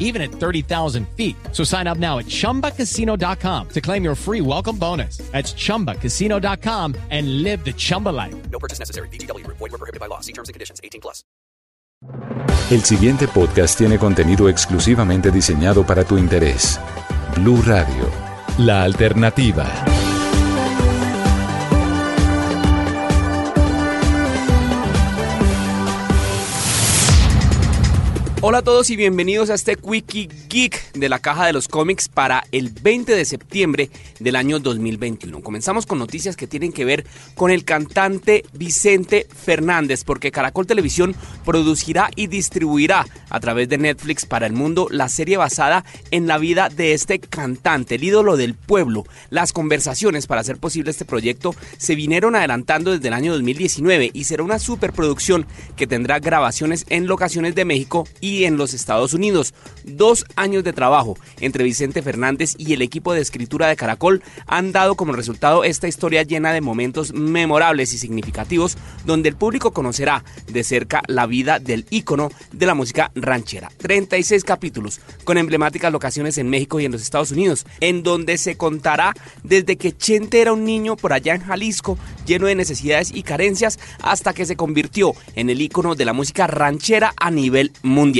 even at 30,000 feet. So sign up now at chumbacasino.com to claim your free welcome bonus. That's chumbacasino.com and live the Chumba life. No purchase necessary. BGW. Void were prohibited by law. See terms and conditions. 18 plus. El siguiente podcast tiene contenido exclusivamente diseñado para tu interés. Blue Radio, la alternativa. Hola a todos y bienvenidos a este Quickie Geek de la caja de los cómics para el 20 de septiembre del año 2021. Comenzamos con noticias que tienen que ver con el cantante Vicente Fernández, porque Caracol Televisión producirá y distribuirá a través de Netflix para el mundo la serie basada en la vida de este cantante, el ídolo del pueblo. Las conversaciones para hacer posible este proyecto se vinieron adelantando desde el año 2019 y será una superproducción que tendrá grabaciones en locaciones de México y en los Estados Unidos. Dos años de trabajo entre Vicente Fernández y el equipo de escritura de Caracol han dado como resultado esta historia llena de momentos memorables y significativos donde el público conocerá de cerca la vida del ícono de la música ranchera. 36 capítulos con emblemáticas locaciones en México y en los Estados Unidos, en donde se contará desde que Chente era un niño por allá en Jalisco, lleno de necesidades y carencias, hasta que se convirtió en el ícono de la música ranchera a nivel mundial.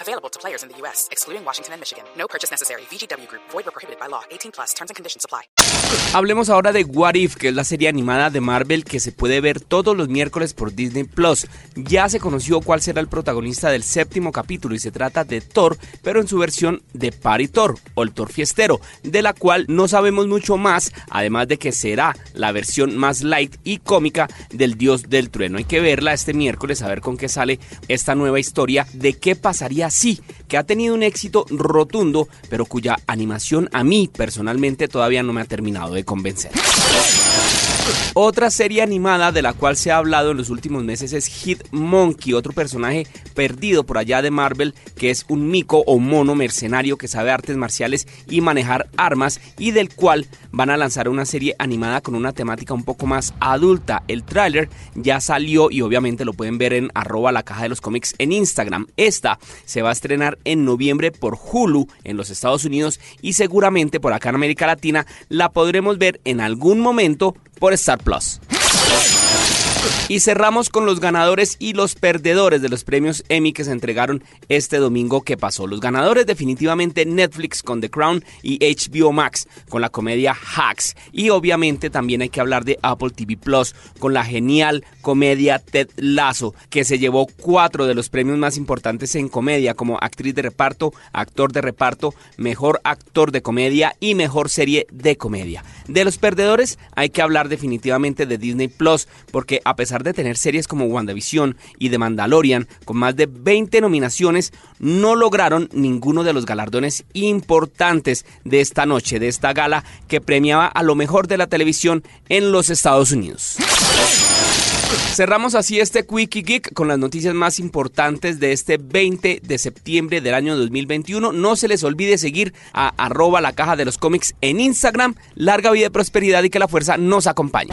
Available to players in the U.S., excluding Washington and Michigan. No purchase necessary. VGW Group. Void where prohibited by law. 18 plus. Terms and conditions apply. Hablemos ahora de What If, que es la serie animada de Marvel que se puede ver todos los miércoles por Disney Plus. Ya se conoció cuál será el protagonista del séptimo capítulo y se trata de Thor, pero en su versión de Party Thor o el Thor Fiestero, de la cual no sabemos mucho más, además de que será la versión más light y cómica del dios del trueno. Hay que verla este miércoles a ver con qué sale esta nueva historia de qué pasaría si, que ha tenido un éxito rotundo, pero cuya animación a mí personalmente todavía no me ha terminado de convencer. Otra serie animada de la cual se ha hablado en los últimos meses es Hit Monkey, otro personaje perdido por allá de Marvel que es un mico o mono mercenario que sabe artes marciales y manejar armas y del cual van a lanzar una serie animada con una temática un poco más adulta. El tráiler ya salió y obviamente lo pueden ver en arroba la caja de los cómics en Instagram. Esta se va a estrenar en noviembre por Hulu en los Estados Unidos y seguramente por acá en América Latina la podremos ver en algún momento por Star Plus. Y cerramos con los ganadores y los perdedores de los premios Emmy que se entregaron este domingo que pasó. Los ganadores definitivamente Netflix con The Crown y HBO Max con la comedia Hacks. Y obviamente también hay que hablar de Apple TV Plus con la genial comedia Ted Lasso que se llevó cuatro de los premios más importantes en comedia como actriz de reparto, actor de reparto, mejor actor de comedia y mejor serie de comedia. De los perdedores hay que hablar definitivamente de Disney Plus porque a pesar de tener series como WandaVision y The Mandalorian con más de 20 nominaciones, no lograron ninguno de los galardones importantes de esta noche, de esta gala que premiaba a lo mejor de la televisión en los Estados Unidos. Cerramos así este Quickie Geek con las noticias más importantes de este 20 de septiembre del año 2021. No se les olvide seguir a arroba la caja de los cómics en Instagram. Larga vida y prosperidad y que la fuerza nos acompañe.